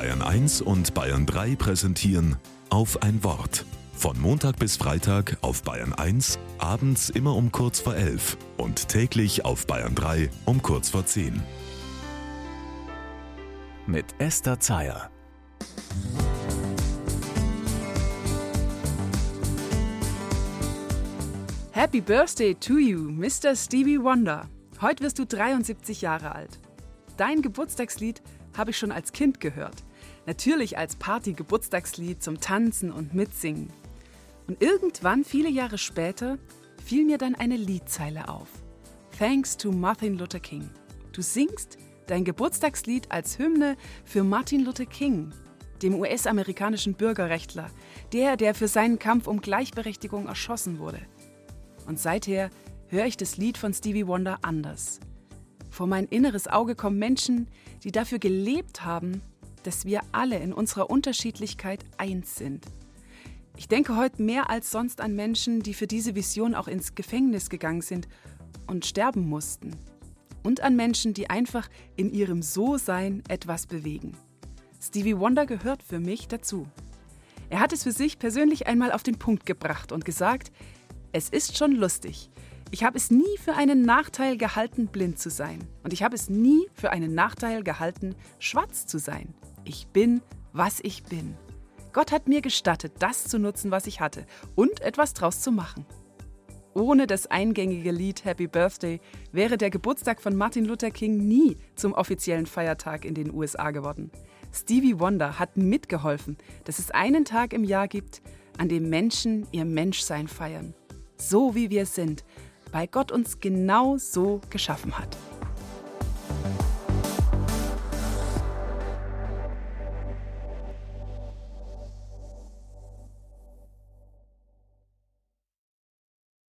Bayern 1 und Bayern 3 präsentieren auf ein Wort. Von Montag bis Freitag auf Bayern 1, abends immer um kurz vor 11 und täglich auf Bayern 3 um kurz vor 10. Mit Esther Zeyer. Happy Birthday to you, Mr. Stevie Wonder. Heute wirst du 73 Jahre alt. Dein Geburtstagslied habe ich schon als Kind gehört. Natürlich als Party-Geburtstagslied zum Tanzen und Mitsingen. Und irgendwann, viele Jahre später, fiel mir dann eine Liedzeile auf. Thanks to Martin Luther King. Du singst dein Geburtstagslied als Hymne für Martin Luther King, dem US-amerikanischen Bürgerrechtler, der, der für seinen Kampf um Gleichberechtigung erschossen wurde. Und seither höre ich das Lied von Stevie Wonder anders. Vor mein inneres Auge kommen Menschen, die dafür gelebt haben, dass wir alle in unserer Unterschiedlichkeit eins sind. Ich denke heute mehr als sonst an Menschen, die für diese Vision auch ins Gefängnis gegangen sind und sterben mussten. Und an Menschen, die einfach in ihrem So-Sein etwas bewegen. Stevie Wonder gehört für mich dazu. Er hat es für sich persönlich einmal auf den Punkt gebracht und gesagt, es ist schon lustig. Ich habe es nie für einen Nachteil gehalten, blind zu sein. Und ich habe es nie für einen Nachteil gehalten, schwarz zu sein. Ich bin, was ich bin. Gott hat mir gestattet, das zu nutzen, was ich hatte und etwas draus zu machen. Ohne das eingängige Lied Happy Birthday wäre der Geburtstag von Martin Luther King nie zum offiziellen Feiertag in den USA geworden. Stevie Wonder hat mitgeholfen, dass es einen Tag im Jahr gibt, an dem Menschen ihr Menschsein feiern. So wie wir sind, weil Gott uns genau so geschaffen hat.